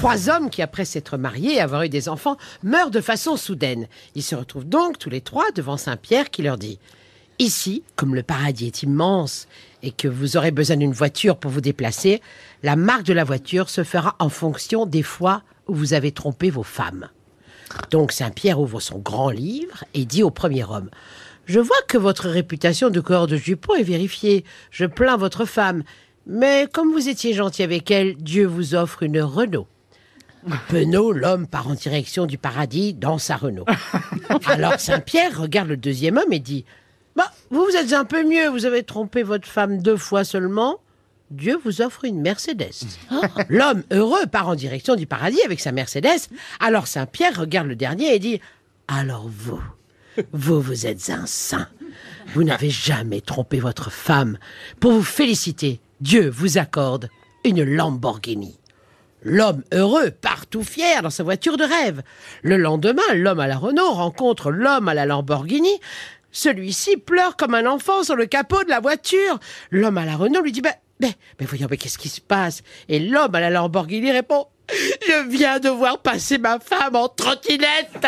Trois hommes qui, après s'être mariés et avoir eu des enfants, meurent de façon soudaine. Ils se retrouvent donc tous les trois devant Saint-Pierre qui leur dit Ici, comme le paradis est immense et que vous aurez besoin d'une voiture pour vous déplacer, la marque de la voiture se fera en fonction des fois où vous avez trompé vos femmes. Donc Saint-Pierre ouvre son grand livre et dit au premier homme Je vois que votre réputation de corps de jupon est vérifiée. Je plains votre femme. Mais comme vous étiez gentil avec elle, Dieu vous offre une Renault. Penaud, l'homme, part en direction du paradis dans sa Renault. Alors Saint-Pierre regarde le deuxième homme et dit Bah, vous, vous êtes un peu mieux, vous avez trompé votre femme deux fois seulement. Dieu vous offre une Mercedes. L'homme heureux part en direction du paradis avec sa Mercedes. Alors Saint-Pierre regarde le dernier et dit Alors vous, vous, vous êtes un saint. Vous n'avez jamais trompé votre femme. Pour vous féliciter, Dieu vous accorde une Lamborghini. L'homme heureux part tout fier dans sa voiture de rêve. Le lendemain, l'homme à la Renault rencontre l'homme à la Lamborghini. Celui-ci pleure comme un enfant sur le capot de la voiture. L'homme à la Renault lui dit ben, mais, mais voyons, mais qu'est-ce qui se passe? Et l'homme à la Lamborghini répond Je viens de voir passer ma femme en trottinette